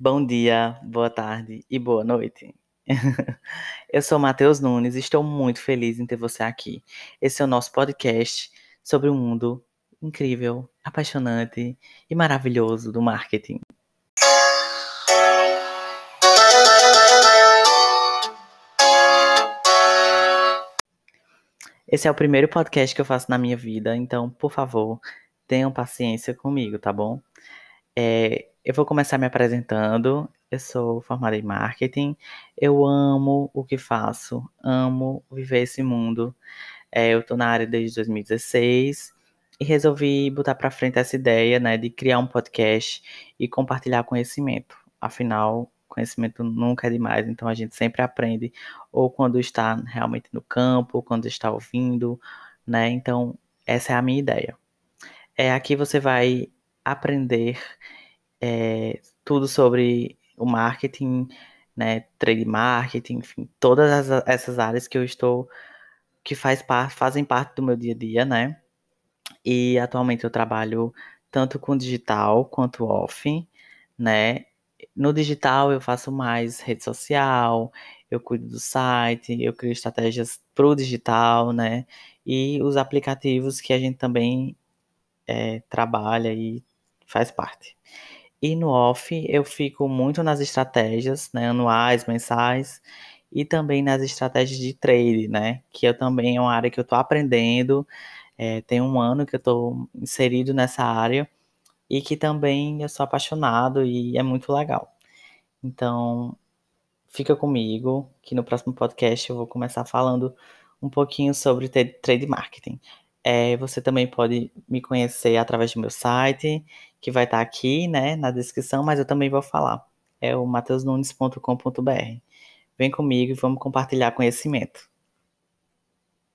Bom dia, boa tarde e boa noite. Eu sou Matheus Nunes e estou muito feliz em ter você aqui. Esse é o nosso podcast sobre o mundo incrível, apaixonante e maravilhoso do marketing. Esse é o primeiro podcast que eu faço na minha vida, então, por favor, tenham paciência comigo, tá bom? É, eu vou começar me apresentando. Eu sou formada em marketing. Eu amo o que faço, amo viver esse mundo. É, eu estou na área desde 2016 e resolvi botar para frente essa ideia, né, de criar um podcast e compartilhar conhecimento. Afinal, conhecimento nunca é demais, então a gente sempre aprende ou quando está realmente no campo, ou quando está ouvindo, né? Então, essa é a minha ideia. É aqui você vai aprender é, tudo sobre o marketing, né, trade marketing, enfim, todas as, essas áreas que eu estou, que faz fazem parte do meu dia a dia, né? E atualmente eu trabalho tanto com digital quanto off, né? No digital eu faço mais rede social, eu cuido do site, eu crio estratégias para o digital, né? E os aplicativos que a gente também é, trabalha e faz parte. E no off eu fico muito nas estratégias, né, anuais, mensais, e também nas estratégias de trade, né, que eu também é uma área que eu estou aprendendo, é, tem um ano que eu estou inserido nessa área, e que também eu sou apaixonado e é muito legal. Então, fica comigo, que no próximo podcast eu vou começar falando um pouquinho sobre trade marketing. É, você também pode me conhecer através do meu site, que vai estar aqui, né, na descrição, mas eu também vou falar. É o mateusnunes.com.br. Vem comigo e vamos compartilhar conhecimento.